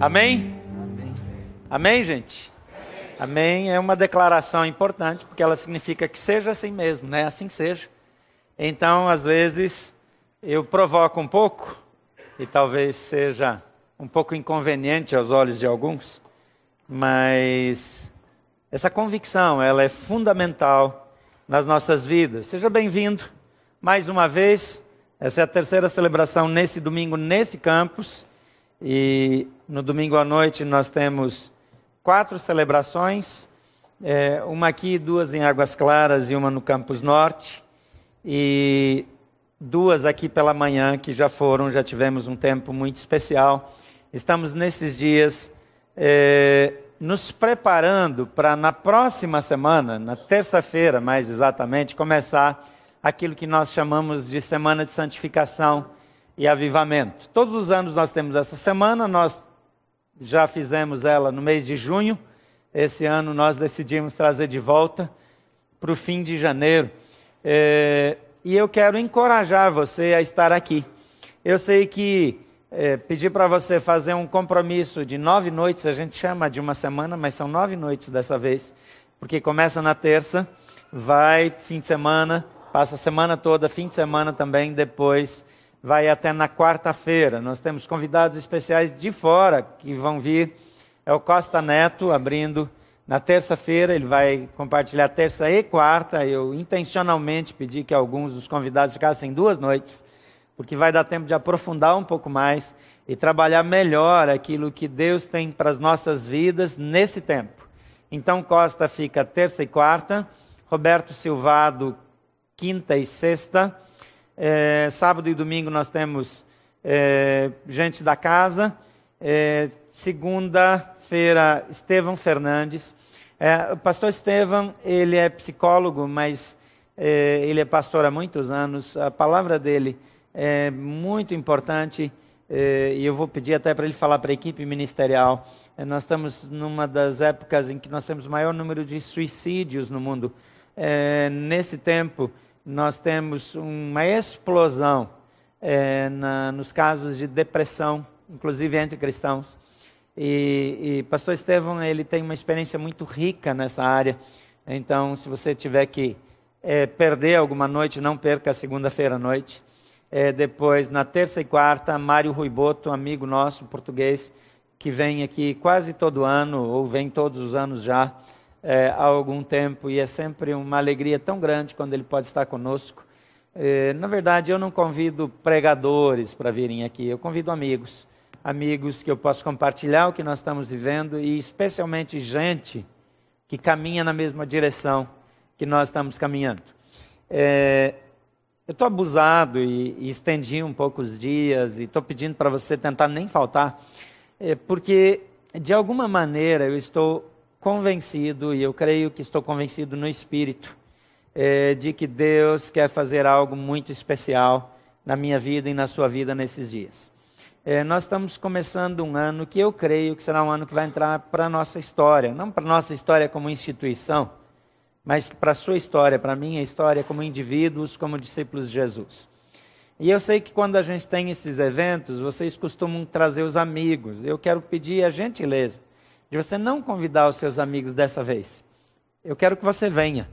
Amém? Amém, gente? Amém é uma declaração importante, porque ela significa que seja assim mesmo, né? Assim que seja. Então, às vezes, eu provoco um pouco, e talvez seja um pouco inconveniente aos olhos de alguns, mas essa convicção, ela é fundamental nas nossas vidas. Seja bem-vindo mais uma vez. Essa é a terceira celebração nesse domingo, nesse campus. E no domingo à noite nós temos quatro celebrações, é, uma aqui, duas em Águas Claras e uma no Campus Norte, e duas aqui pela manhã que já foram, já tivemos um tempo muito especial. Estamos nesses dias é, nos preparando para na próxima semana, na terça-feira mais exatamente, começar aquilo que nós chamamos de Semana de Santificação e Avivamento. Todos os anos nós temos essa semana, nós já fizemos ela no mês de junho. Esse ano nós decidimos trazer de volta para o fim de janeiro. É, e eu quero encorajar você a estar aqui. Eu sei que é, pedir para você fazer um compromisso de nove noites, a gente chama de uma semana, mas são nove noites dessa vez, porque começa na terça, vai fim de semana, passa a semana toda, fim de semana também, depois vai até na quarta-feira. Nós temos convidados especiais de fora que vão vir. É o Costa Neto abrindo na terça-feira, ele vai compartilhar terça e quarta. Eu intencionalmente pedi que alguns dos convidados ficassem duas noites, porque vai dar tempo de aprofundar um pouco mais e trabalhar melhor aquilo que Deus tem para as nossas vidas nesse tempo. Então, Costa fica terça e quarta, Roberto Silvado, quinta e sexta. É, sábado e domingo nós temos é, gente da casa. É, Segunda-feira, Estevão Fernandes. É, o pastor Estevão, ele é psicólogo, mas é, ele é pastor há muitos anos. A palavra dele é muito importante é, e eu vou pedir até para ele falar para a equipe ministerial. Nós estamos numa das épocas em que nós temos o maior número de suicídios no mundo. Nesse tempo, nós temos uma explosão é, na, nos casos de depressão, inclusive entre cristãos. E, e pastor Estevão, ele tem uma experiência muito rica nessa área. Então, se você tiver que é, perder alguma noite, não perca a segunda-feira à noite. É, depois, na terça e quarta, Mário Ruiboto, amigo nosso português, que vem aqui quase todo ano, ou vem todos os anos já, é, há algum tempo, e é sempre uma alegria tão grande quando ele pode estar conosco. É, na verdade, eu não convido pregadores para virem aqui, eu convido amigos amigos que eu posso compartilhar o que nós estamos vivendo e especialmente gente que caminha na mesma direção que nós estamos caminhando. É, eu estou abusado e, e, estendi um pouco os dias e estou pedindo para você tentar nem faltar, é, porque de alguma maneira eu estou convencido e eu creio que estou convencido no Espírito é, de que Deus quer fazer algo muito especial na minha vida e na sua vida nesses dias. É, nós estamos começando um ano que eu creio que será um ano que vai entrar para a nossa história. Não para a nossa história como instituição, mas para a sua história, para a minha história como indivíduos, como discípulos de Jesus. E eu sei que quando a gente tem esses eventos, vocês costumam trazer os amigos. Eu quero pedir a gentileza de você não convidar os seus amigos dessa vez. Eu quero que você venha.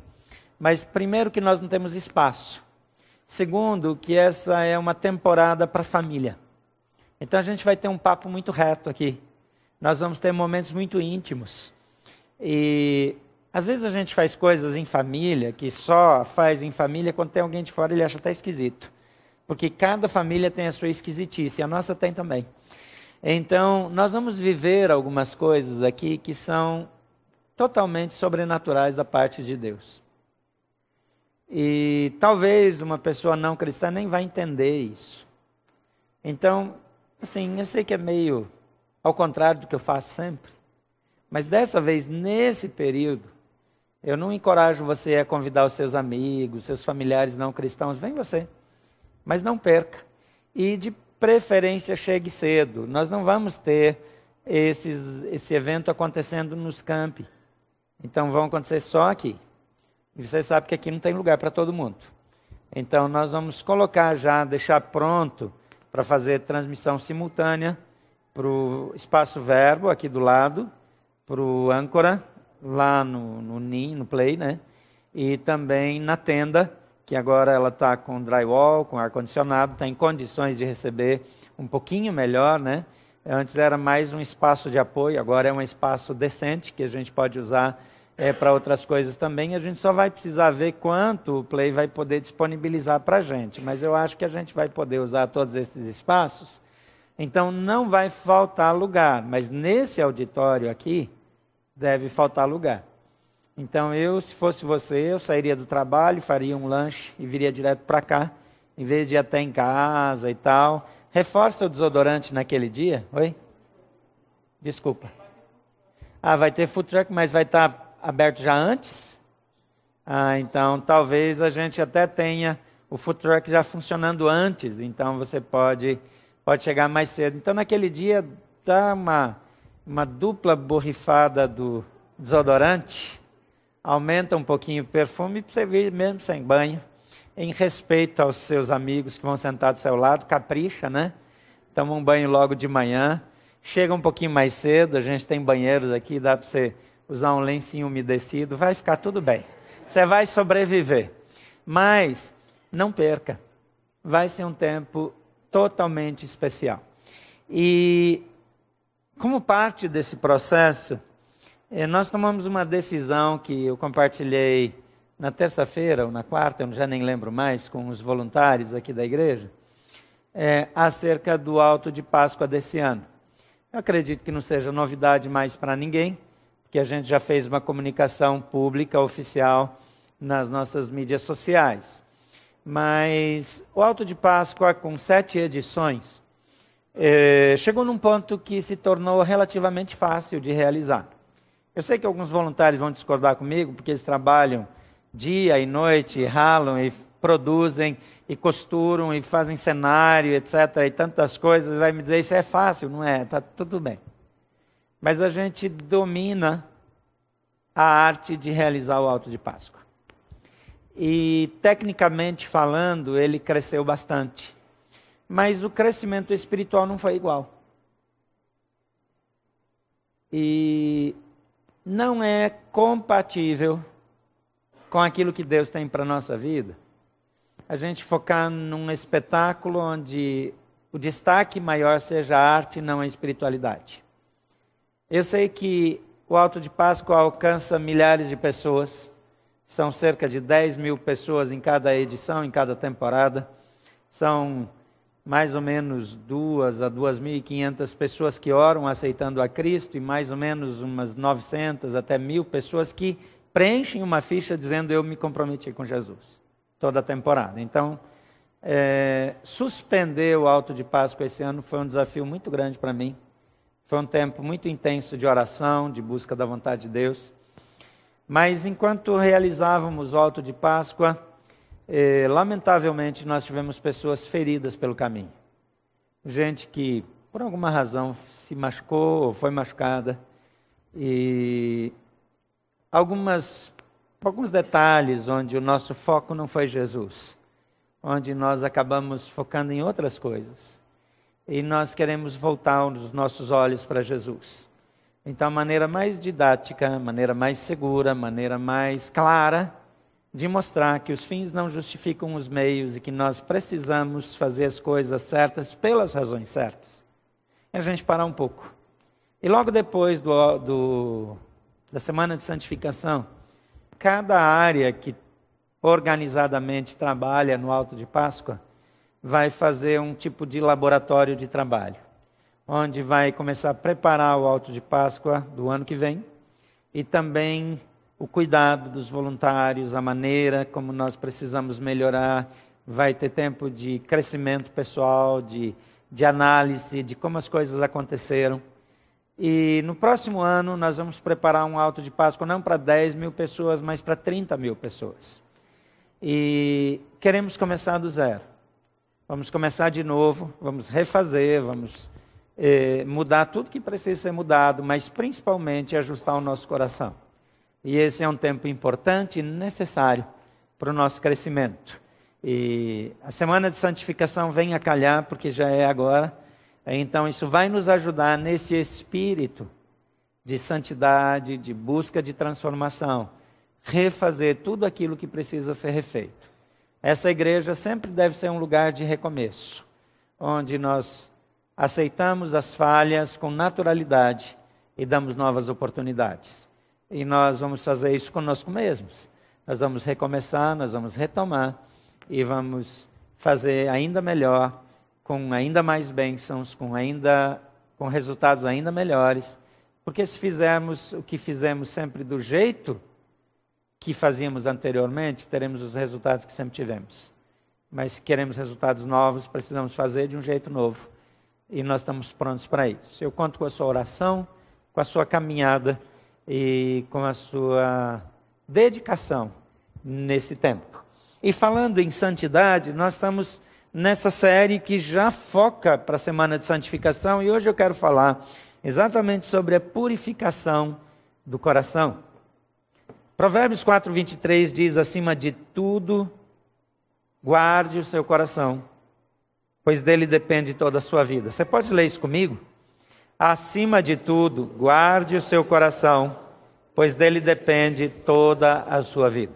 Mas primeiro que nós não temos espaço. Segundo, que essa é uma temporada para família. Então a gente vai ter um papo muito reto aqui. Nós vamos ter momentos muito íntimos. E às vezes a gente faz coisas em família que só faz em família quando tem alguém de fora ele acha até esquisito. Porque cada família tem a sua esquisitice, a nossa tem também. Então, nós vamos viver algumas coisas aqui que são totalmente sobrenaturais da parte de Deus. E talvez uma pessoa não cristã nem vai entender isso. Então, Assim, eu sei que é meio ao contrário do que eu faço sempre, mas dessa vez, nesse período, eu não encorajo você a convidar os seus amigos, seus familiares não cristãos, vem você, mas não perca. E de preferência chegue cedo. Nós não vamos ter esses, esse evento acontecendo nos campi. Então vão acontecer só aqui. E você sabe que aqui não tem lugar para todo mundo. Então nós vamos colocar já, deixar pronto para fazer transmissão simultânea para o Espaço Verbo, aqui do lado, para o Âncora, lá no, no NIM, no Play, né? E também na tenda, que agora ela está com drywall, com ar-condicionado, está em condições de receber um pouquinho melhor, né? Antes era mais um espaço de apoio, agora é um espaço decente que a gente pode usar é, para outras coisas também. A gente só vai precisar ver quanto o Play vai poder disponibilizar para a gente. Mas eu acho que a gente vai poder usar todos esses espaços então não vai faltar lugar, mas nesse auditório aqui deve faltar lugar. Então eu, se fosse você, eu sairia do trabalho, faria um lanche e viria direto para cá, em vez de ir até em casa e tal. Reforça o desodorante naquele dia, oi? Desculpa. Ah, vai ter food truck, mas vai estar tá aberto já antes? Ah, então talvez a gente até tenha o food truck já funcionando antes, então você pode pode chegar mais cedo. Então, naquele dia, dá uma, uma dupla borrifada do desodorante, aumenta um pouquinho o perfume para você vir mesmo sem banho, em respeito aos seus amigos que vão sentar do seu lado, capricha, né? Toma um banho logo de manhã, chega um pouquinho mais cedo, a gente tem banheiros aqui, dá para você usar um lencinho umedecido, vai ficar tudo bem. Você vai sobreviver. Mas não perca. Vai ser um tempo totalmente especial. E, como parte desse processo, nós tomamos uma decisão que eu compartilhei na terça-feira ou na quarta, eu já nem lembro mais, com os voluntários aqui da igreja, é, acerca do alto de Páscoa desse ano. Eu acredito que não seja novidade mais para ninguém, porque a gente já fez uma comunicação pública oficial nas nossas mídias sociais. Mas o Alto de Páscoa, com sete edições, é, chegou num ponto que se tornou relativamente fácil de realizar. Eu sei que alguns voluntários vão discordar comigo, porque eles trabalham dia e noite, e ralam e produzem e costuram e fazem cenário, etc. e tantas coisas. Vai me dizer isso é fácil, não é? Tá tudo bem. Mas a gente domina a arte de realizar o Alto de Páscoa. E, tecnicamente falando, ele cresceu bastante. Mas o crescimento espiritual não foi igual. E não é compatível com aquilo que Deus tem para a nossa vida. A gente focar num espetáculo onde o destaque maior seja a arte e não a espiritualidade. Eu sei que o Alto de Páscoa alcança milhares de pessoas são cerca de 10 mil pessoas em cada edição, em cada temporada. São mais ou menos duas a 2.500 pessoas que oram aceitando a Cristo e mais ou menos umas 900 até mil pessoas que preenchem uma ficha dizendo eu me comprometi com Jesus toda a temporada. Então, é, suspender o alto de Páscoa esse ano foi um desafio muito grande para mim. Foi um tempo muito intenso de oração, de busca da vontade de Deus. Mas enquanto realizávamos o alto de Páscoa, eh, lamentavelmente nós tivemos pessoas feridas pelo caminho. Gente que, por alguma razão, se machucou ou foi machucada. E algumas, alguns detalhes onde o nosso foco não foi Jesus, onde nós acabamos focando em outras coisas. E nós queremos voltar os nossos olhos para Jesus. Então, a maneira mais didática, a maneira mais segura, a maneira mais clara de mostrar que os fins não justificam os meios e que nós precisamos fazer as coisas certas pelas razões certas. É a gente parar um pouco. E logo depois do, do, da semana de santificação, cada área que organizadamente trabalha no Alto de Páscoa vai fazer um tipo de laboratório de trabalho onde vai começar a preparar o alto de Páscoa do ano que vem e também o cuidado dos voluntários, a maneira como nós precisamos melhorar. Vai ter tempo de crescimento pessoal, de, de análise de como as coisas aconteceram. E no próximo ano nós vamos preparar um alto de Páscoa não para 10 mil pessoas, mas para 30 mil pessoas. E queremos começar do zero. Vamos começar de novo, vamos refazer, vamos é, mudar tudo que precisa ser mudado, mas principalmente ajustar o nosso coração. E esse é um tempo importante e necessário para o nosso crescimento. E a semana de santificação vem a calhar, porque já é agora, Então, isso vai nos ajudar nesse espírito de santidade, de busca de transformação, refazer tudo aquilo que precisa ser refeito. Essa igreja sempre deve ser um lugar de recomeço, onde nós aceitamos as falhas com naturalidade e damos novas oportunidades. E nós vamos fazer isso conosco mesmos. Nós vamos recomeçar, nós vamos retomar e vamos fazer ainda melhor, com ainda mais bênçãos, com ainda com resultados ainda melhores porque se fizermos o que fizemos sempre do jeito que fazíamos anteriormente, teremos os resultados que sempre tivemos. Mas se queremos resultados novos, precisamos fazer de um jeito novo. E nós estamos prontos para isso. Eu conto com a sua oração, com a sua caminhada e com a sua dedicação nesse tempo. E falando em santidade, nós estamos nessa série que já foca para a semana de santificação e hoje eu quero falar exatamente sobre a purificação do coração. Provérbios 4, 23 diz: acima de tudo, guarde o seu coração, pois dele depende toda a sua vida. Você pode ler isso comigo? Acima de tudo, guarde o seu coração, pois dele depende toda a sua vida.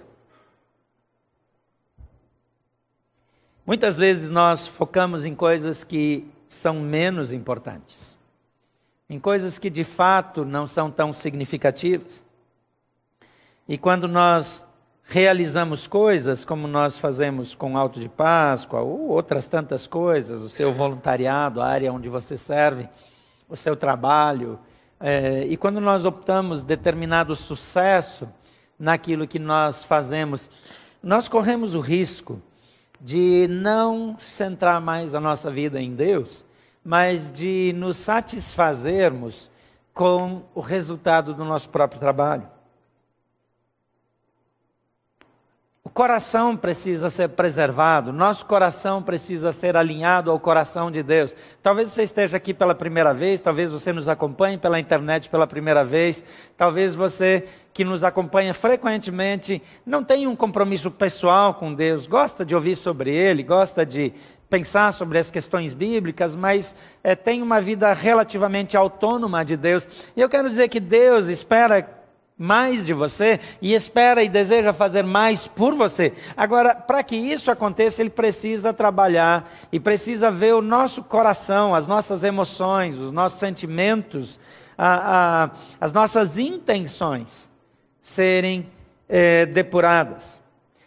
Muitas vezes nós focamos em coisas que são menos importantes em coisas que de fato não são tão significativas. E quando nós realizamos coisas como nós fazemos com Alto de Páscoa ou outras tantas coisas, o seu voluntariado, a área onde você serve, o seu trabalho, é, e quando nós optamos determinado sucesso naquilo que nós fazemos, nós corremos o risco de não centrar mais a nossa vida em Deus mas de nos satisfazermos com o resultado do nosso próprio trabalho. O coração precisa ser preservado, nosso coração precisa ser alinhado ao coração de Deus. Talvez você esteja aqui pela primeira vez, talvez você nos acompanhe pela internet pela primeira vez, talvez você que nos acompanha frequentemente não tenha um compromisso pessoal com Deus, gosta de ouvir sobre Ele, gosta de pensar sobre as questões bíblicas, mas é, tem uma vida relativamente autônoma de Deus. E eu quero dizer que Deus espera mais de você e espera e deseja fazer mais por você. Agora, para que isso aconteça, ele precisa trabalhar e precisa ver o nosso coração, as nossas emoções, os nossos sentimentos, a, a, as nossas intenções serem é, depuradas.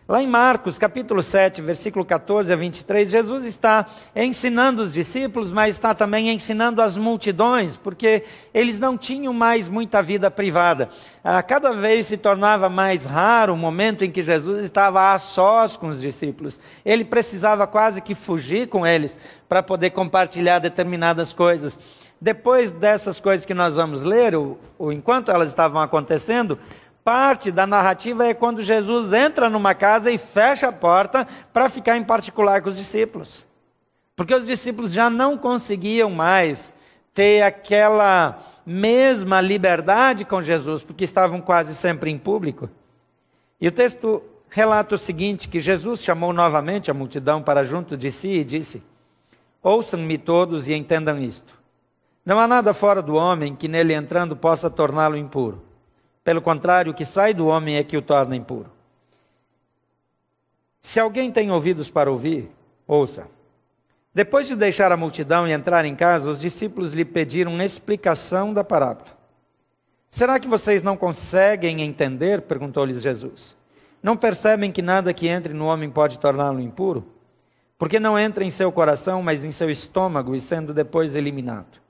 Lá em Marcos, capítulo 7, versículo 14 a 23, Jesus está ensinando os discípulos, mas está também ensinando as multidões, porque eles não tinham mais muita vida privada. A cada vez se tornava mais raro o momento em que Jesus estava a sós com os discípulos. Ele precisava quase que fugir com eles para poder compartilhar determinadas coisas. Depois dessas coisas que nós vamos ler, ou, ou enquanto elas estavam acontecendo, Parte da narrativa é quando Jesus entra numa casa e fecha a porta para ficar em particular com os discípulos. Porque os discípulos já não conseguiam mais ter aquela mesma liberdade com Jesus, porque estavam quase sempre em público. E o texto relata o seguinte: que Jesus chamou novamente a multidão para junto de si e disse: Ouçam-me todos e entendam isto. Não há nada fora do homem que nele entrando possa torná-lo impuro pelo contrário, o que sai do homem é que o torna impuro. Se alguém tem ouvidos para ouvir, ouça. Depois de deixar a multidão e entrar em casa, os discípulos lhe pediram explicação da parábola. Será que vocês não conseguem entender? perguntou-lhes Jesus. Não percebem que nada que entre no homem pode torná-lo impuro? Porque não entra em seu coração, mas em seu estômago e sendo depois eliminado.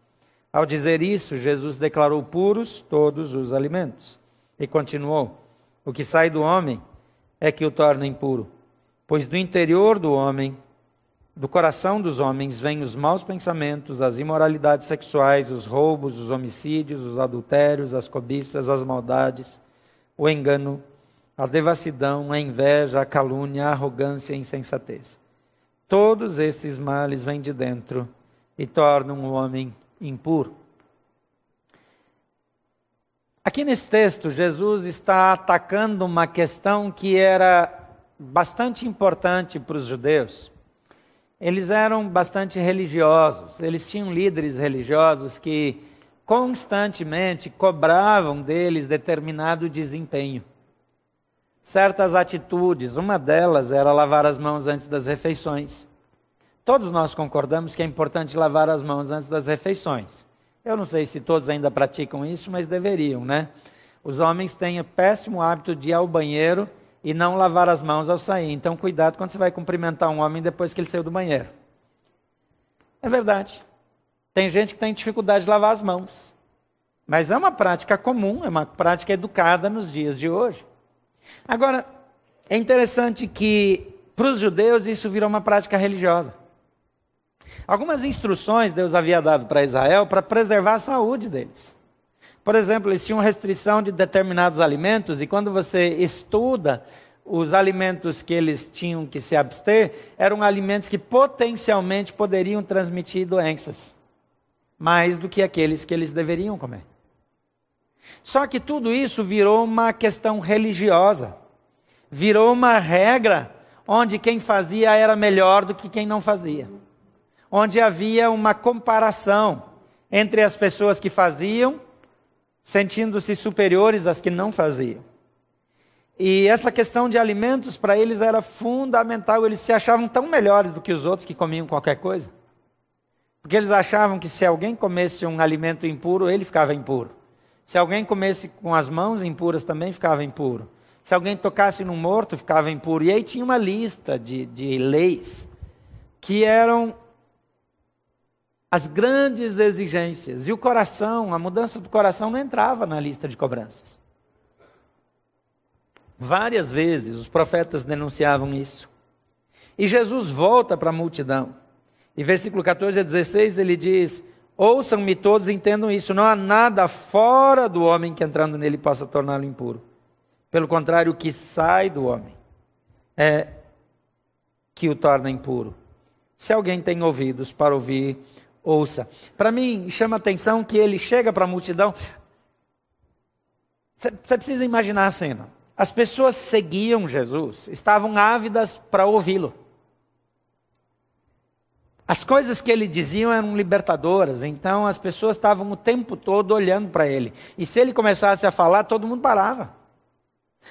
Ao dizer isso, Jesus declarou puros todos os alimentos. E continuou: O que sai do homem é que o torna impuro, pois do interior do homem, do coração dos homens, vêm os maus pensamentos, as imoralidades sexuais, os roubos, os homicídios, os adultérios, as cobiças, as maldades, o engano, a devassidão, a inveja, a calúnia, a arrogância e a insensatez. Todos esses males vêm de dentro e tornam o homem impuro. Aqui nesse texto, Jesus está atacando uma questão que era bastante importante para os judeus. eles eram bastante religiosos, eles tinham líderes religiosos que constantemente cobravam deles determinado desempenho. Certas atitudes, uma delas era lavar as mãos antes das refeições. Todos nós concordamos que é importante lavar as mãos antes das refeições. Eu não sei se todos ainda praticam isso, mas deveriam, né? Os homens têm o péssimo hábito de ir ao banheiro e não lavar as mãos ao sair. Então, cuidado quando você vai cumprimentar um homem depois que ele saiu do banheiro. É verdade. Tem gente que tem dificuldade de lavar as mãos. Mas é uma prática comum, é uma prática educada nos dias de hoje. Agora, é interessante que para os judeus isso virou uma prática religiosa. Algumas instruções Deus havia dado para Israel para preservar a saúde deles. Por exemplo, eles tinham restrição de determinados alimentos, e quando você estuda os alimentos que eles tinham que se abster, eram alimentos que potencialmente poderiam transmitir doenças, mais do que aqueles que eles deveriam comer. Só que tudo isso virou uma questão religiosa, virou uma regra onde quem fazia era melhor do que quem não fazia, onde havia uma comparação entre as pessoas que faziam sentindo-se superiores às que não faziam. E essa questão de alimentos para eles era fundamental, eles se achavam tão melhores do que os outros que comiam qualquer coisa. Porque eles achavam que se alguém comesse um alimento impuro, ele ficava impuro. Se alguém comesse com as mãos impuras, também ficava impuro. Se alguém tocasse num morto, ficava impuro. E aí tinha uma lista de, de leis que eram as grandes exigências. E o coração, a mudança do coração não entrava na lista de cobranças. Várias vezes os profetas denunciavam isso. E Jesus volta para a multidão. E versículo 14 a 16 ele diz: Ouçam-me todos e entendam isso. Não há nada fora do homem que entrando nele possa torná-lo impuro. Pelo contrário, o que sai do homem é que o torna impuro. Se alguém tem ouvidos para ouvir, ouça. Para mim, chama atenção que ele chega para a multidão. Você precisa imaginar a cena. As pessoas seguiam Jesus, estavam ávidas para ouvi-lo. As coisas que ele dizia eram libertadoras, então as pessoas estavam o tempo todo olhando para ele. E se ele começasse a falar, todo mundo parava.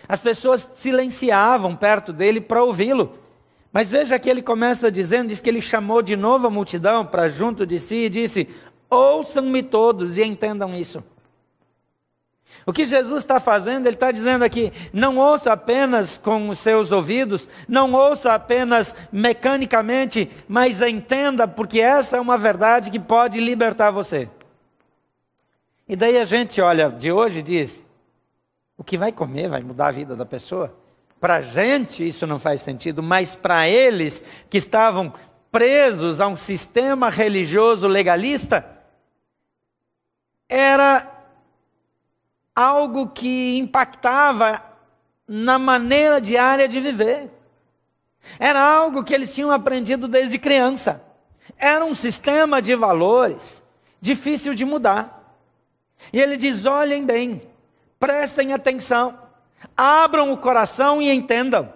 As pessoas silenciavam perto dele para ouvi-lo. Mas veja que ele começa dizendo, diz que ele chamou de novo a multidão para junto de si e disse: Ouçam-me todos e entendam isso. O que Jesus está fazendo, ele está dizendo aqui: não ouça apenas com os seus ouvidos, não ouça apenas mecanicamente, mas entenda, porque essa é uma verdade que pode libertar você. E daí a gente olha de hoje e diz: o que vai comer vai mudar a vida da pessoa? Para a gente isso não faz sentido, mas para eles que estavam presos a um sistema religioso legalista, era algo que impactava na maneira diária de viver. Era algo que eles tinham aprendido desde criança. Era um sistema de valores difícil de mudar. E ele diz: olhem bem, prestem atenção. Abram o coração e entendam.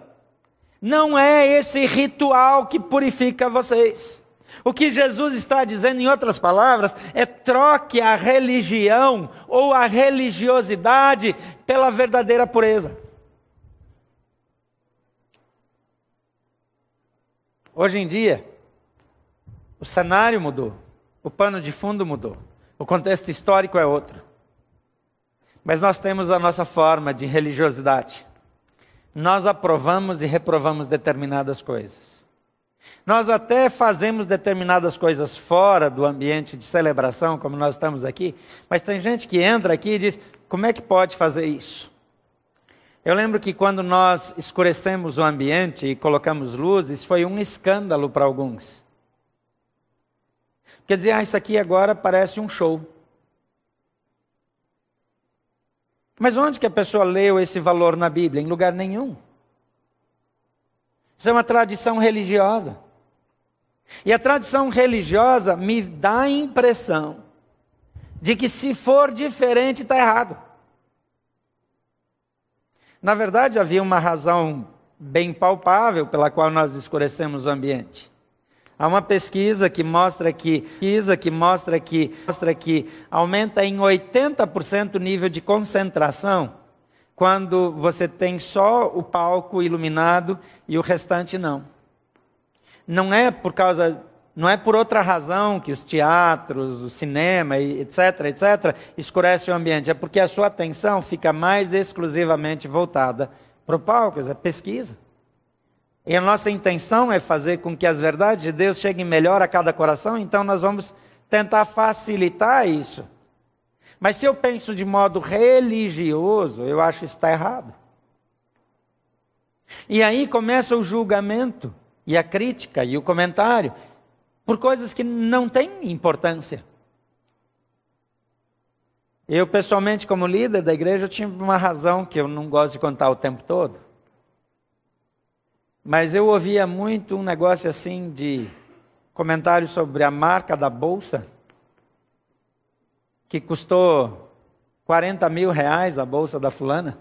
Não é esse ritual que purifica vocês. O que Jesus está dizendo, em outras palavras, é troque a religião ou a religiosidade pela verdadeira pureza. Hoje em dia, o cenário mudou, o pano de fundo mudou, o contexto histórico é outro. Mas nós temos a nossa forma de religiosidade. Nós aprovamos e reprovamos determinadas coisas. Nós até fazemos determinadas coisas fora do ambiente de celebração, como nós estamos aqui, mas tem gente que entra aqui e diz: como é que pode fazer isso? Eu lembro que quando nós escurecemos o ambiente e colocamos luzes, foi um escândalo para alguns. Quer dizer, ah, isso aqui agora parece um show. Mas onde que a pessoa leu esse valor na Bíblia? Em lugar nenhum. Isso é uma tradição religiosa. E a tradição religiosa me dá a impressão de que se for diferente está errado. Na verdade, havia uma razão bem palpável pela qual nós escurecemos o ambiente. Há uma pesquisa que mostra que, pesquisa que mostra que, mostra que aumenta em 80% o nível de concentração quando você tem só o palco iluminado e o restante não. Não é por causa, não é por outra razão que os teatros, o cinema, etc, etc, escurecem o ambiente, é porque a sua atenção fica mais exclusivamente voltada para o palco, é pesquisa. E a nossa intenção é fazer com que as verdades de Deus cheguem melhor a cada coração, então nós vamos tentar facilitar isso. Mas se eu penso de modo religioso, eu acho que está errado. E aí começa o julgamento, e a crítica, e o comentário, por coisas que não têm importância. Eu, pessoalmente, como líder da igreja, eu tinha uma razão que eu não gosto de contar o tempo todo. Mas eu ouvia muito um negócio assim de comentário sobre a marca da bolsa, que custou 40 mil reais a bolsa da fulana.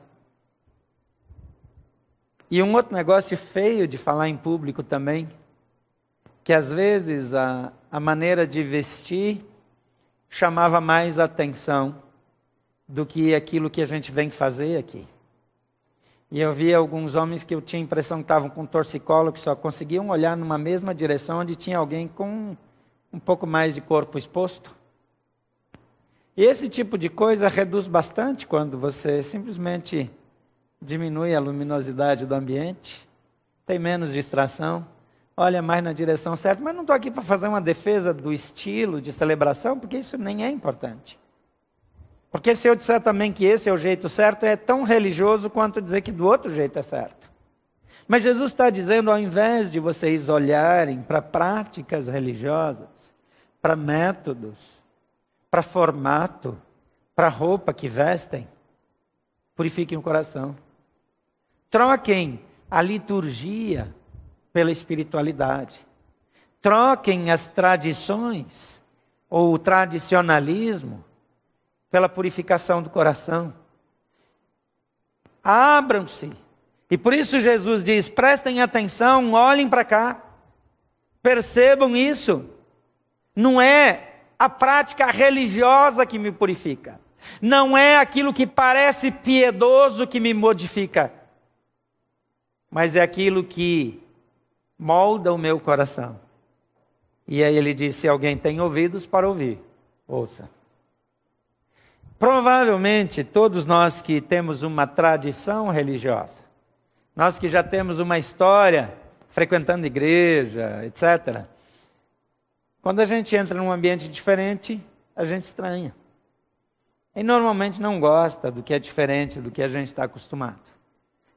E um outro negócio feio de falar em público também, que às vezes a, a maneira de vestir chamava mais atenção do que aquilo que a gente vem fazer aqui. E eu via alguns homens que eu tinha a impressão que estavam com torcicolo, que só conseguiam olhar numa mesma direção onde tinha alguém com um pouco mais de corpo exposto. E esse tipo de coisa reduz bastante quando você simplesmente diminui a luminosidade do ambiente, tem menos distração, olha mais na direção certa. Mas não estou aqui para fazer uma defesa do estilo de celebração, porque isso nem é importante. Porque se eu disser também que esse é o jeito certo, é tão religioso quanto dizer que do outro jeito é certo. Mas Jesus está dizendo, ao invés de vocês olharem para práticas religiosas, para métodos, para formato, para roupa que vestem, purifiquem o coração. Troquem a liturgia pela espiritualidade. Troquem as tradições ou o tradicionalismo pela purificação do coração. Abram-se. E por isso Jesus diz: prestem atenção, olhem para cá, percebam isso. Não é a prática religiosa que me purifica, não é aquilo que parece piedoso que me modifica, mas é aquilo que molda o meu coração. E aí ele diz: se alguém tem ouvidos para ouvir, ouça. Provavelmente todos nós que temos uma tradição religiosa, nós que já temos uma história frequentando igreja, etc. Quando a gente entra num ambiente diferente, a gente estranha. E normalmente não gosta do que é diferente do que a gente está acostumado.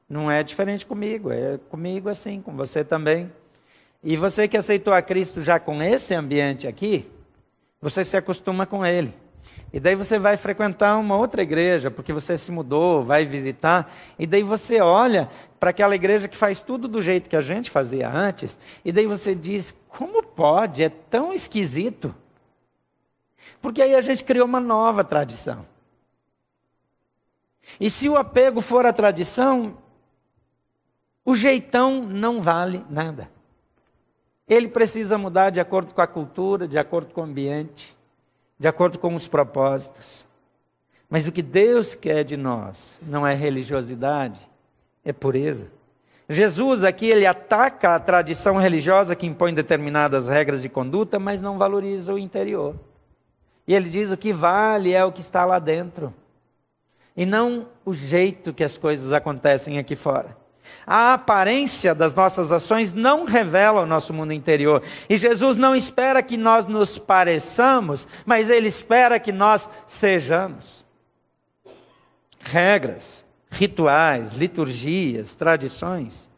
Não é diferente comigo, é comigo assim, com você também. E você que aceitou a Cristo já com esse ambiente aqui, você se acostuma com ele. E daí você vai frequentar uma outra igreja, porque você se mudou, vai visitar, e daí você olha para aquela igreja que faz tudo do jeito que a gente fazia antes, e daí você diz: como pode? É tão esquisito. Porque aí a gente criou uma nova tradição. E se o apego for a tradição, o jeitão não vale nada. Ele precisa mudar de acordo com a cultura, de acordo com o ambiente de acordo com os propósitos. Mas o que Deus quer de nós não é religiosidade, é pureza. Jesus aqui ele ataca a tradição religiosa que impõe determinadas regras de conduta, mas não valoriza o interior. E ele diz o que vale é o que está lá dentro, e não o jeito que as coisas acontecem aqui fora. A aparência das nossas ações não revela o nosso mundo interior. E Jesus não espera que nós nos pareçamos, mas Ele espera que nós sejamos. Regras, rituais, liturgias, tradições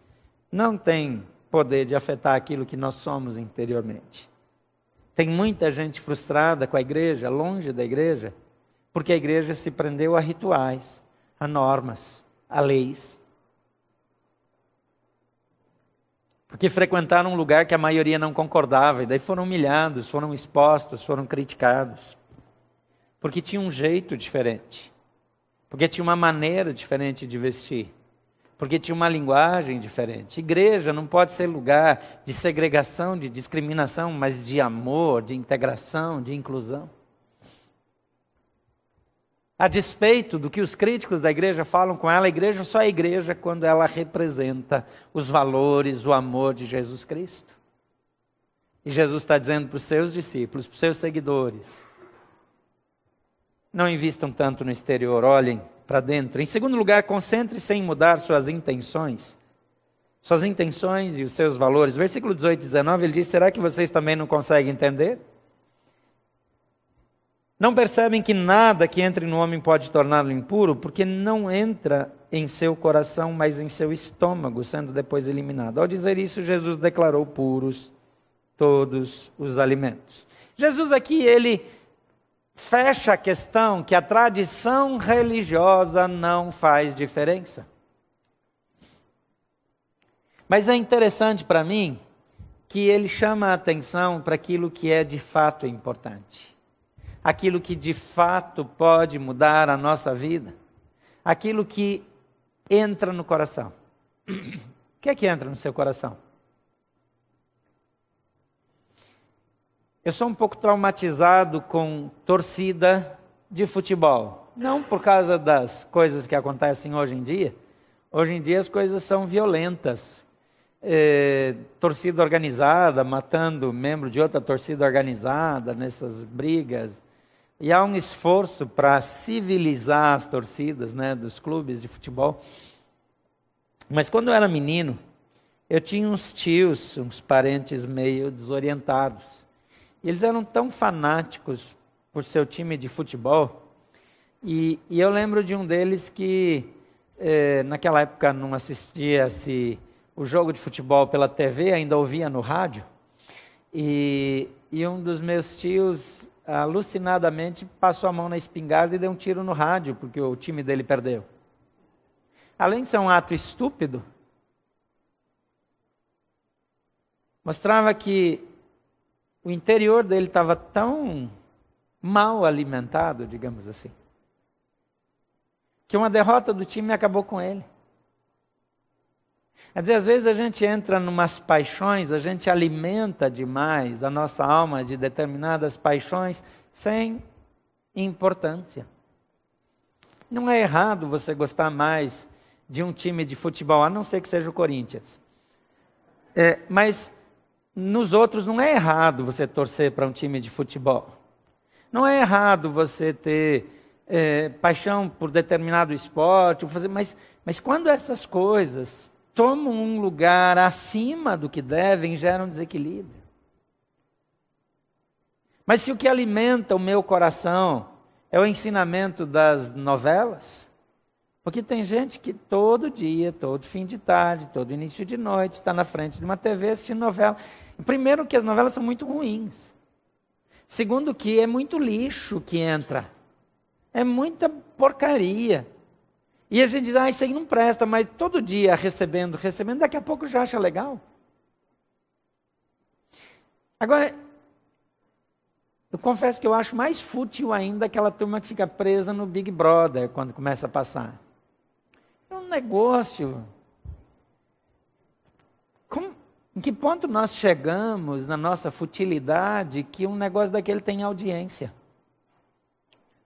não têm poder de afetar aquilo que nós somos interiormente. Tem muita gente frustrada com a igreja, longe da igreja, porque a igreja se prendeu a rituais, a normas, a leis. Porque frequentaram um lugar que a maioria não concordava, e daí foram humilhados, foram expostos, foram criticados. Porque tinha um jeito diferente, porque tinha uma maneira diferente de vestir, porque tinha uma linguagem diferente. Igreja não pode ser lugar de segregação, de discriminação, mas de amor, de integração, de inclusão. A despeito do que os críticos da igreja falam com ela, a igreja só é igreja quando ela representa os valores, o amor de Jesus Cristo. E Jesus está dizendo para os seus discípulos, para os seus seguidores: não invistam tanto no exterior, olhem para dentro. Em segundo lugar, concentre-se em mudar suas intenções. Suas intenções e os seus valores. Versículo 18 e 19, ele diz: Será que vocês também não conseguem entender? Não percebem que nada que entre no homem pode torná-lo impuro, porque não entra em seu coração, mas em seu estômago, sendo depois eliminado. Ao dizer isso, Jesus declarou puros todos os alimentos. Jesus aqui, ele fecha a questão que a tradição religiosa não faz diferença. Mas é interessante para mim que ele chama a atenção para aquilo que é de fato importante. Aquilo que de fato pode mudar a nossa vida. Aquilo que entra no coração. O que é que entra no seu coração? Eu sou um pouco traumatizado com torcida de futebol. Não por causa das coisas que acontecem hoje em dia. Hoje em dia as coisas são violentas. É, torcida organizada, matando membro de outra torcida organizada nessas brigas. E há um esforço para civilizar as torcidas né, dos clubes de futebol. Mas quando eu era menino, eu tinha uns tios, uns parentes meio desorientados. E eles eram tão fanáticos por seu time de futebol. E, e eu lembro de um deles que, eh, naquela época, não assistia-se o jogo de futebol pela TV, ainda ouvia no rádio. E, e um dos meus tios, alucinadamente, passou a mão na espingarda e deu um tiro no rádio, porque o time dele perdeu. Além de ser um ato estúpido, mostrava que o interior dele estava tão mal alimentado, digamos assim, que uma derrota do time acabou com ele. Quer dizer, às vezes a gente entra em umas paixões, a gente alimenta demais a nossa alma de determinadas paixões sem importância. Não é errado você gostar mais de um time de futebol, a não ser que seja o Corinthians. É, mas nos outros não é errado você torcer para um time de futebol. Não é errado você ter é, paixão por determinado esporte, mas, mas quando essas coisas tomam um lugar acima do que devem, geram desequilíbrio. Mas se o que alimenta o meu coração é o ensinamento das novelas, porque tem gente que todo dia, todo fim de tarde, todo início de noite, está na frente de uma TV assistindo novela. Primeiro, que as novelas são muito ruins. Segundo, que é muito lixo que entra. É muita porcaria. E a gente diz, ah, isso aí não presta, mas todo dia recebendo, recebendo, daqui a pouco já acha legal. Agora, eu confesso que eu acho mais fútil ainda aquela turma que fica presa no Big Brother quando começa a passar. É um negócio. Como, em que ponto nós chegamos na nossa futilidade que um negócio daquele tem audiência?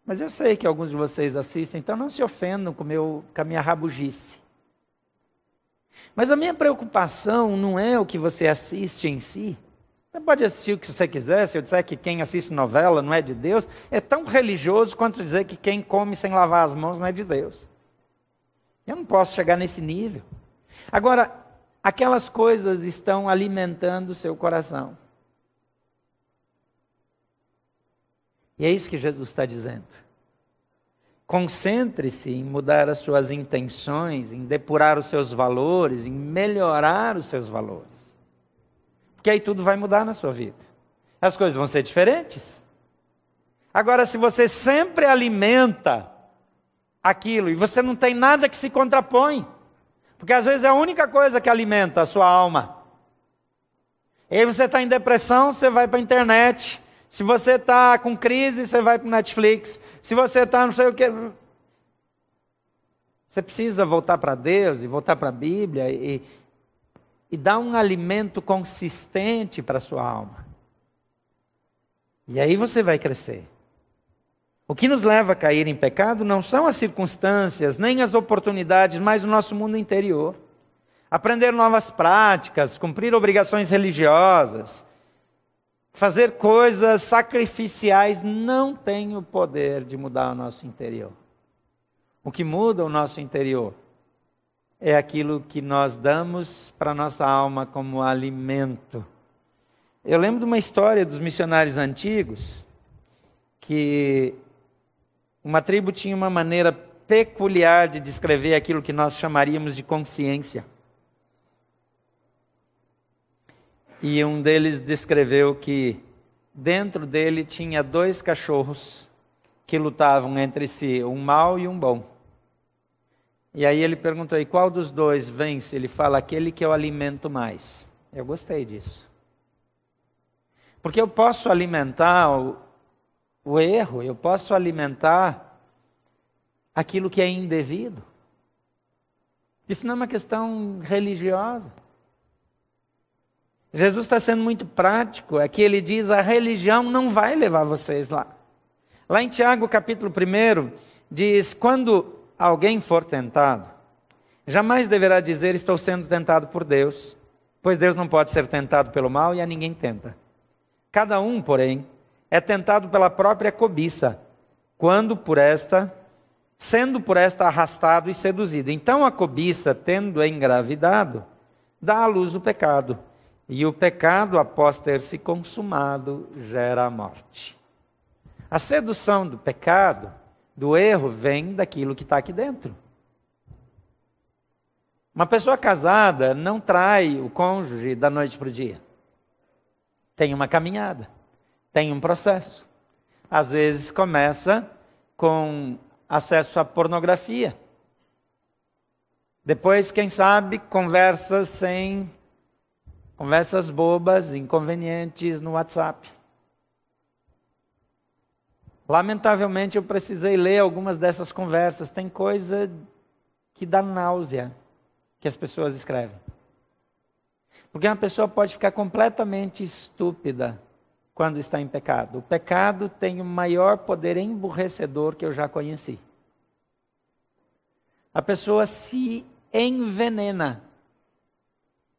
Mas eu sei que alguns de vocês assistem, então não se ofendam com, meu, com a minha rabugice. Mas a minha preocupação não é o que você assiste em si. Você pode assistir o que você quiser, se eu disser que quem assiste novela não é de Deus, é tão religioso quanto dizer que quem come sem lavar as mãos não é de Deus. Eu não posso chegar nesse nível. Agora, aquelas coisas estão alimentando o seu coração. E é isso que Jesus está dizendo. Concentre-se em mudar as suas intenções, em depurar os seus valores, em melhorar os seus valores. Porque aí tudo vai mudar na sua vida. As coisas vão ser diferentes. Agora, se você sempre alimenta aquilo e você não tem nada que se contrapõe, porque às vezes é a única coisa que alimenta a sua alma. E aí você está em depressão, você vai para a internet. Se você está com crise, você vai para o Netflix. Se você está não sei o que. Você precisa voltar para Deus e voltar para a Bíblia e, e dar um alimento consistente para a sua alma. E aí você vai crescer. O que nos leva a cair em pecado não são as circunstâncias, nem as oportunidades, mas o nosso mundo interior. Aprender novas práticas, cumprir obrigações religiosas, fazer coisas sacrificiais não tem o poder de mudar o nosso interior. O que muda o nosso interior é aquilo que nós damos para nossa alma como alimento. Eu lembro de uma história dos missionários antigos que uma tribo tinha uma maneira peculiar de descrever aquilo que nós chamaríamos de consciência. E um deles descreveu que dentro dele tinha dois cachorros que lutavam entre si, um mau e um bom. E aí ele perguntou: e qual dos dois vence? Ele fala: aquele que eu alimento mais. Eu gostei disso. Porque eu posso alimentar o, o erro, eu posso alimentar aquilo que é indevido. Isso não é uma questão religiosa. Jesus está sendo muito prático, aqui ele diz: a religião não vai levar vocês lá. Lá em Tiago, capítulo 1, diz: quando alguém for tentado, jamais deverá dizer: estou sendo tentado por Deus, pois Deus não pode ser tentado pelo mal e a ninguém tenta. Cada um, porém, é tentado pela própria cobiça, quando por esta, sendo por esta arrastado e seduzido. Então a cobiça, tendo engravidado, dá à luz o pecado. E o pecado, após ter se consumado, gera a morte. A sedução do pecado, do erro, vem daquilo que está aqui dentro. Uma pessoa casada não trai o cônjuge da noite para o dia. Tem uma caminhada tem um processo. Às vezes começa com acesso à pornografia. Depois, quem sabe, conversas sem conversas bobas, inconvenientes no WhatsApp. Lamentavelmente, eu precisei ler algumas dessas conversas. Tem coisa que dá náusea que as pessoas escrevem. Porque uma pessoa pode ficar completamente estúpida quando está em pecado. O pecado tem o maior poder emburrecedor que eu já conheci. A pessoa se envenena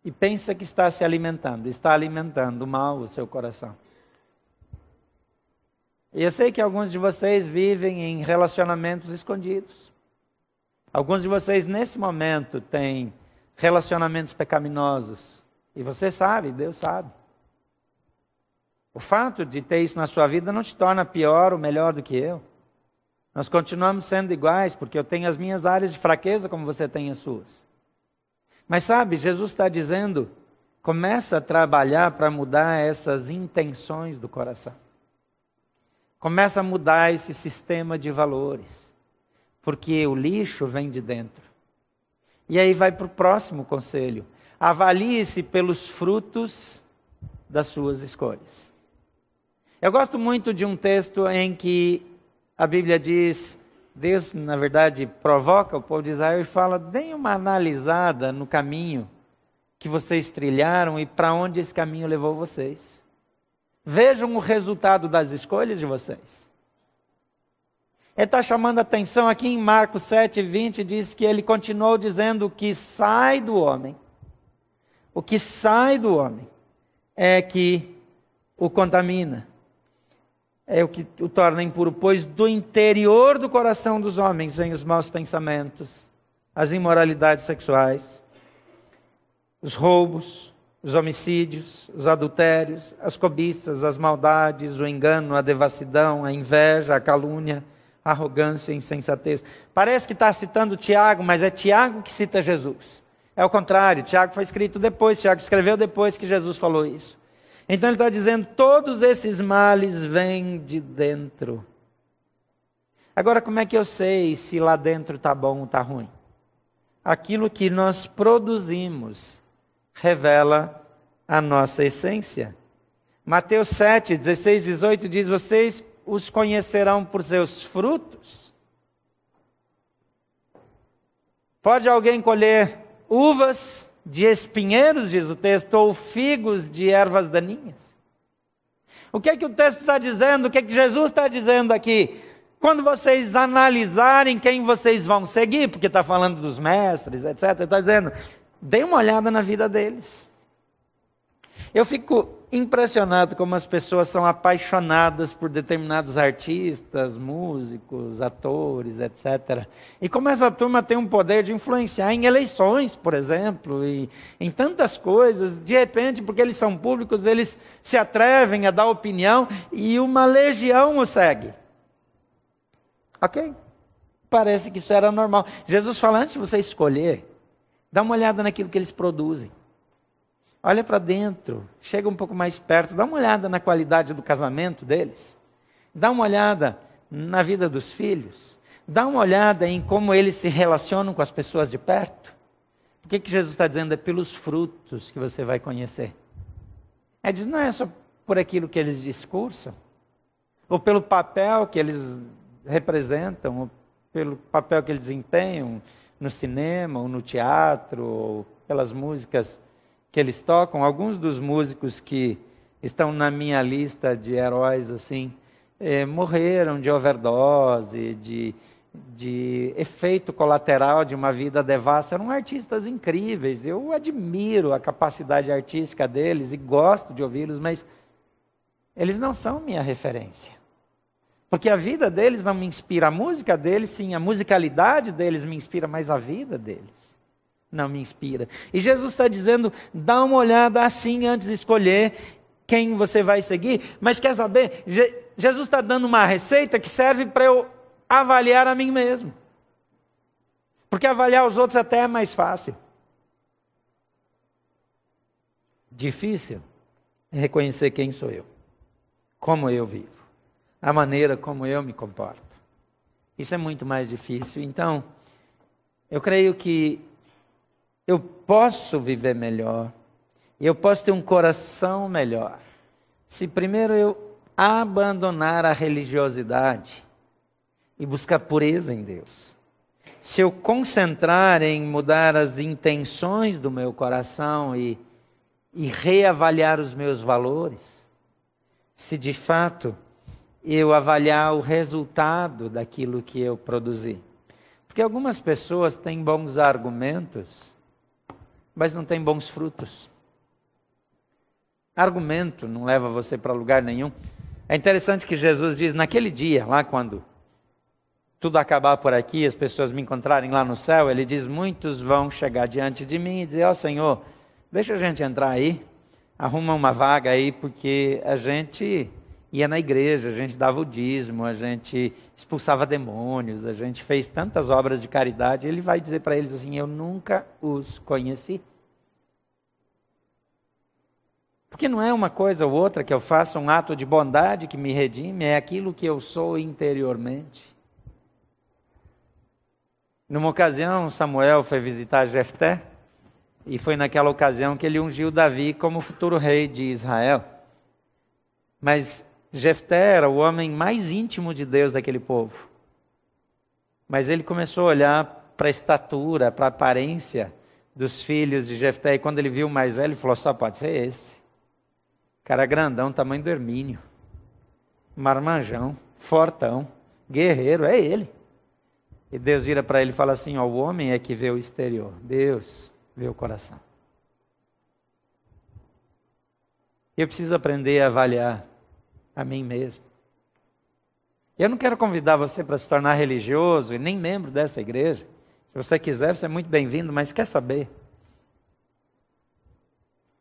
e pensa que está se alimentando, está alimentando mal o seu coração. E eu sei que alguns de vocês vivem em relacionamentos escondidos. Alguns de vocês nesse momento têm relacionamentos pecaminosos. E você sabe, Deus sabe. O fato de ter isso na sua vida não te torna pior ou melhor do que eu. Nós continuamos sendo iguais, porque eu tenho as minhas áreas de fraqueza, como você tem as suas. Mas sabe, Jesus está dizendo: começa a trabalhar para mudar essas intenções do coração. Começa a mudar esse sistema de valores. Porque o lixo vem de dentro. E aí vai para o próximo conselho. Avalie-se pelos frutos das suas escolhas. Eu gosto muito de um texto em que a Bíblia diz, Deus, na verdade, provoca o povo de Israel e fala: deem uma analisada no caminho que vocês trilharam e para onde esse caminho levou vocês. Vejam o resultado das escolhas de vocês. Ele está chamando a atenção aqui em Marcos 7, 20, diz que ele continuou dizendo: o que sai do homem, o que sai do homem é que o contamina é o que o torna impuro, pois do interior do coração dos homens vêm os maus pensamentos, as imoralidades sexuais, os roubos, os homicídios, os adultérios, as cobiças, as maldades, o engano, a devassidão, a inveja, a calúnia, a arrogância, a insensatez. Parece que está citando Tiago, mas é Tiago que cita Jesus. É o contrário, Tiago foi escrito depois, Tiago escreveu depois que Jesus falou isso. Então ele está dizendo: todos esses males vêm de dentro. Agora, como é que eu sei se lá dentro está bom ou está ruim? Aquilo que nós produzimos revela a nossa essência. Mateus 7, 16, 18 diz: Vocês os conhecerão por seus frutos. Pode alguém colher uvas de espinheiros, diz o texto, ou figos de ervas daninhas? O que é que o texto está dizendo? O que é que Jesus está dizendo aqui? Quando vocês analisarem quem vocês vão seguir, porque está falando dos mestres, etc., está dizendo, dê uma olhada na vida deles. Eu fico impressionado como as pessoas são apaixonadas por determinados artistas, músicos, atores, etc. E como essa turma tem um poder de influenciar em eleições, por exemplo, e em tantas coisas, de repente, porque eles são públicos, eles se atrevem a dar opinião e uma legião o segue. Ok? Parece que isso era normal. Jesus fala: antes de você escolher, dá uma olhada naquilo que eles produzem. Olha para dentro, chega um pouco mais perto, dá uma olhada na qualidade do casamento deles. Dá uma olhada na vida dos filhos. Dá uma olhada em como eles se relacionam com as pessoas de perto. O que, que Jesus está dizendo? É pelos frutos que você vai conhecer. É diz, não é só por aquilo que eles discursam, ou pelo papel que eles representam, ou pelo papel que eles desempenham no cinema, ou no teatro, ou pelas músicas que eles tocam, alguns dos músicos que estão na minha lista de heróis assim, eh, morreram de overdose, de, de efeito colateral de uma vida devassa. Eram artistas incríveis. Eu admiro a capacidade artística deles e gosto de ouvi-los, mas eles não são minha referência. Porque a vida deles não me inspira, a música deles, sim, a musicalidade deles me inspira, mas a vida deles não me inspira. E Jesus está dizendo: dá uma olhada assim antes de escolher quem você vai seguir. Mas quer saber? Je Jesus está dando uma receita que serve para eu avaliar a mim mesmo. Porque avaliar os outros até é mais fácil. Difícil é reconhecer quem sou eu, como eu vivo, a maneira como eu me comporto. Isso é muito mais difícil. Então, eu creio que eu posso viver melhor, eu posso ter um coração melhor, se primeiro eu abandonar a religiosidade e buscar pureza em Deus. Se eu concentrar em mudar as intenções do meu coração e, e reavaliar os meus valores, se de fato eu avaliar o resultado daquilo que eu produzi. Porque algumas pessoas têm bons argumentos, mas não tem bons frutos. Argumento não leva você para lugar nenhum. É interessante que Jesus diz: naquele dia, lá quando tudo acabar por aqui, as pessoas me encontrarem lá no céu, ele diz: muitos vão chegar diante de mim e dizer: Ó oh, Senhor, deixa a gente entrar aí, arruma uma vaga aí, porque a gente ia na igreja, a gente dava o dízimo, a gente expulsava demônios, a gente fez tantas obras de caridade. Ele vai dizer para eles assim: Eu nunca os conheci. Porque não é uma coisa ou outra que eu faça um ato de bondade que me redime, é aquilo que eu sou interiormente. Numa ocasião, Samuel foi visitar Jefté, e foi naquela ocasião que ele ungiu Davi como futuro rei de Israel. Mas Jefté era o homem mais íntimo de Deus daquele povo. Mas ele começou a olhar para a estatura, para a aparência dos filhos de Jefté, e quando ele viu o mais velho, ele falou: só pode ser esse. Cara grandão, tamanho do Hermínio. Marmanjão, fortão, guerreiro, é ele. E Deus vira para ele e fala assim: ó, o homem é que vê o exterior, Deus vê o coração. Eu preciso aprender a avaliar a mim mesmo. Eu não quero convidar você para se tornar religioso e nem membro dessa igreja. Se você quiser, você é muito bem-vindo, mas quer saber?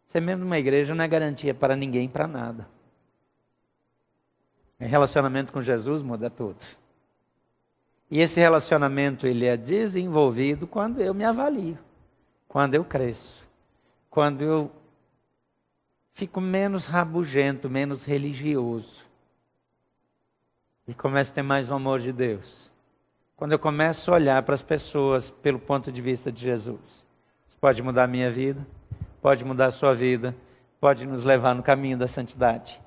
Ser membro de uma igreja não é garantia para ninguém, para nada. Em relacionamento com Jesus muda tudo. E esse relacionamento ele é desenvolvido quando eu me avalio, quando eu cresço, quando eu fico menos rabugento, menos religioso. E começo a ter mais o amor de Deus. Quando eu começo a olhar para as pessoas pelo ponto de vista de Jesus. Isso pode mudar a minha vida, pode mudar a sua vida, pode nos levar no caminho da santidade.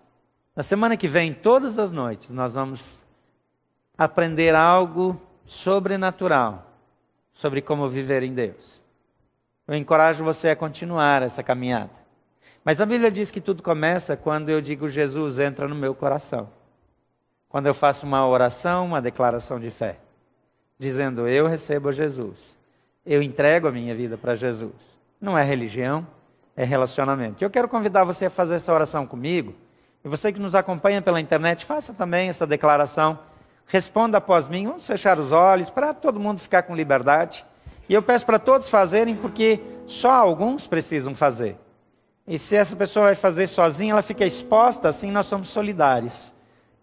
Na semana que vem, todas as noites, nós vamos aprender algo sobrenatural sobre como viver em Deus. Eu encorajo você a continuar essa caminhada. Mas a Bíblia diz que tudo começa quando eu digo Jesus entra no meu coração. Quando eu faço uma oração, uma declaração de fé, dizendo eu recebo Jesus. Eu entrego a minha vida para Jesus. Não é religião, é relacionamento. Eu quero convidar você a fazer essa oração comigo. E você que nos acompanha pela internet, faça também essa declaração responda após mim. Vamos fechar os olhos para todo mundo ficar com liberdade. E eu peço para todos fazerem, porque só alguns precisam fazer. E se essa pessoa vai fazer sozinha, ela fica exposta, assim nós somos solidários.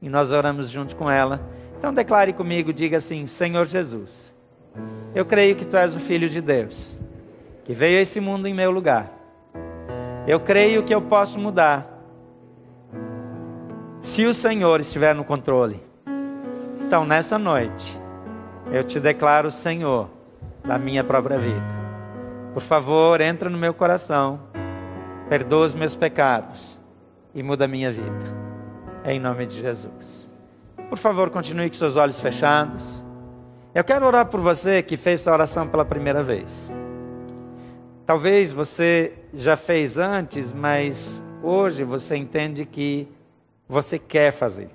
E nós oramos junto com ela. Então declare comigo, diga assim: Senhor Jesus, eu creio que tu és o Filho de Deus, que veio a esse mundo em meu lugar. Eu creio que eu posso mudar, se o Senhor estiver no controle. Então, nessa noite, eu te declaro Senhor da minha própria vida. Por favor, entra no meu coração, perdoa os meus pecados e muda a minha vida. Em nome de Jesus. Por favor, continue com seus olhos fechados. Eu quero orar por você que fez essa oração pela primeira vez. Talvez você já fez antes, mas hoje você entende que você quer fazer.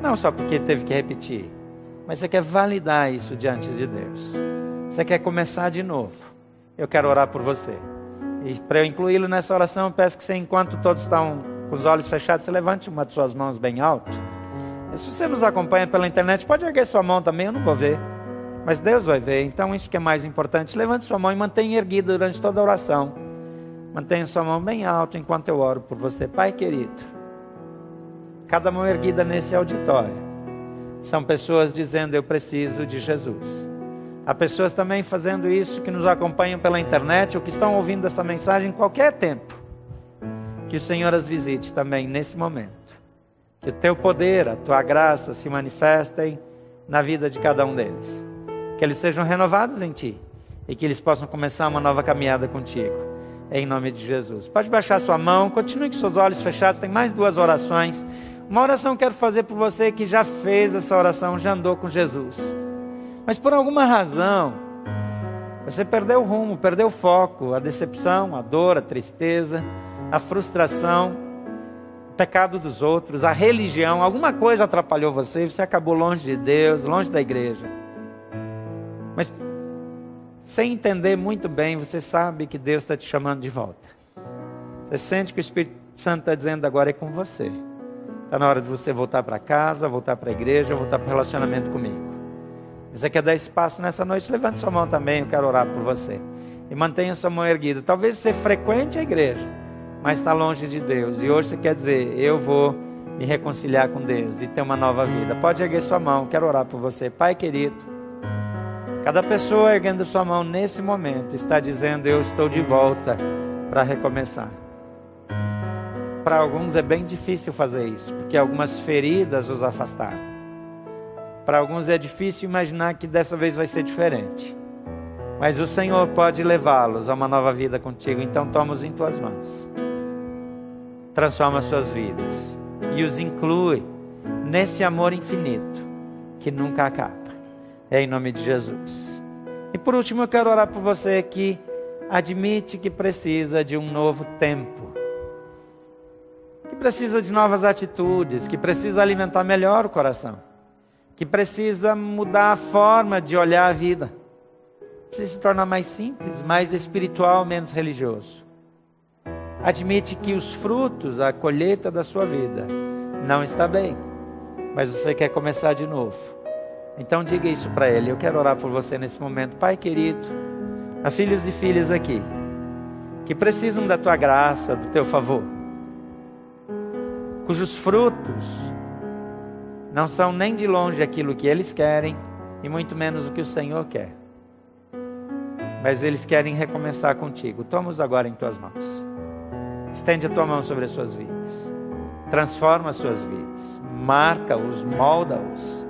Não só porque teve que repetir, mas você quer validar isso diante de Deus. Você quer começar de novo. Eu quero orar por você. E para eu incluí-lo nessa oração, eu peço que você, enquanto todos estão com os olhos fechados, você levante uma de suas mãos bem alto. E se você nos acompanha pela internet, pode erguer sua mão também, eu não vou ver. Mas Deus vai ver, então isso que é mais importante. Levante sua mão e mantenha erguida durante toda a oração. Mantenha sua mão bem alto enquanto eu oro por você, Pai querido cada mão erguida nesse auditório, são pessoas dizendo: Eu preciso de Jesus. Há pessoas também fazendo isso que nos acompanham pela internet ou que estão ouvindo essa mensagem em qualquer tempo. Que o Senhor as visite também nesse momento. Que o teu poder, a tua graça se manifestem na vida de cada um deles. Que eles sejam renovados em ti e que eles possam começar uma nova caminhada contigo. Em nome de Jesus. Pode baixar sua mão, continue com seus olhos fechados. Tem mais duas orações. Uma oração que quero fazer por você que já fez essa oração, já andou com Jesus. Mas por alguma razão, você perdeu o rumo, perdeu o foco, a decepção, a dor, a tristeza, a frustração, o pecado dos outros, a religião, alguma coisa atrapalhou você, você acabou longe de Deus, longe da igreja. Mas sem entender muito bem, você sabe que Deus está te chamando de volta. Você sente que o Espírito Santo está dizendo agora é com você. Está na hora de você voltar para casa, voltar para a igreja, voltar para o relacionamento comigo. Você quer dar espaço nessa noite? Levante sua mão também, eu quero orar por você. E mantenha sua mão erguida. Talvez você frequente a igreja, mas está longe de Deus. E hoje você quer dizer: Eu vou me reconciliar com Deus e ter uma nova vida. Pode erguer sua mão, quero orar por você. Pai querido, cada pessoa erguendo sua mão nesse momento está dizendo: Eu estou de volta para recomeçar. Para alguns é bem difícil fazer isso, porque algumas feridas os afastaram. Para alguns é difícil imaginar que dessa vez vai ser diferente. Mas o Senhor pode levá-los a uma nova vida contigo, então toma-os em tuas mãos. Transforma suas vidas e os inclui nesse amor infinito que nunca acaba. É em nome de Jesus. E por último, eu quero orar por você que admite que precisa de um novo tempo precisa de novas atitudes, que precisa alimentar melhor o coração, que precisa mudar a forma de olhar a vida, precisa se tornar mais simples, mais espiritual, menos religioso. Admite que os frutos, a colheita da sua vida, não está bem, mas você quer começar de novo. Então diga isso para ele. Eu quero orar por você nesse momento, Pai querido. Há filhos e filhas aqui que precisam da tua graça, do teu favor cujos frutos não são nem de longe aquilo que eles querem e muito menos o que o Senhor quer. Mas eles querem recomeçar contigo. Toma-os agora em tuas mãos. Estende a tua mão sobre as suas vidas. Transforma as suas vidas. Marca-os, molda-os.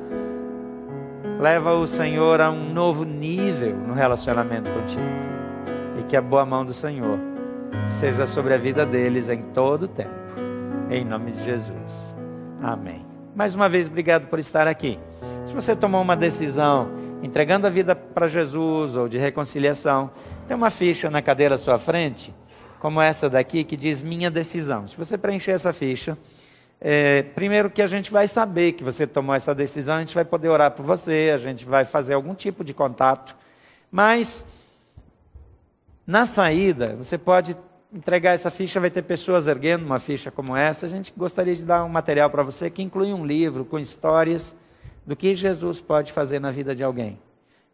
Leva o Senhor a um novo nível no relacionamento contigo. E que a boa mão do Senhor seja sobre a vida deles em todo o tempo em nome de Jesus. Amém. Mais uma vez, obrigado por estar aqui. Se você tomou uma decisão entregando a vida para Jesus ou de reconciliação, tem uma ficha na cadeira à sua frente, como essa daqui, que diz Minha Decisão. Se você preencher essa ficha, é, primeiro que a gente vai saber que você tomou essa decisão, a gente vai poder orar por você, a gente vai fazer algum tipo de contato. Mas, na saída, você pode entregar essa ficha, vai ter pessoas erguendo uma ficha como essa. A gente gostaria de dar um material para você que inclui um livro com histórias do que Jesus pode fazer na vida de alguém.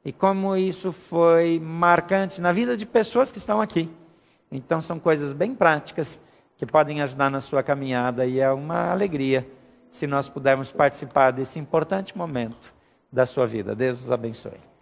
E como isso foi marcante na vida de pessoas que estão aqui. Então, são coisas bem práticas que podem ajudar na sua caminhada e é uma alegria se nós pudermos participar desse importante momento da sua vida. Deus os abençoe.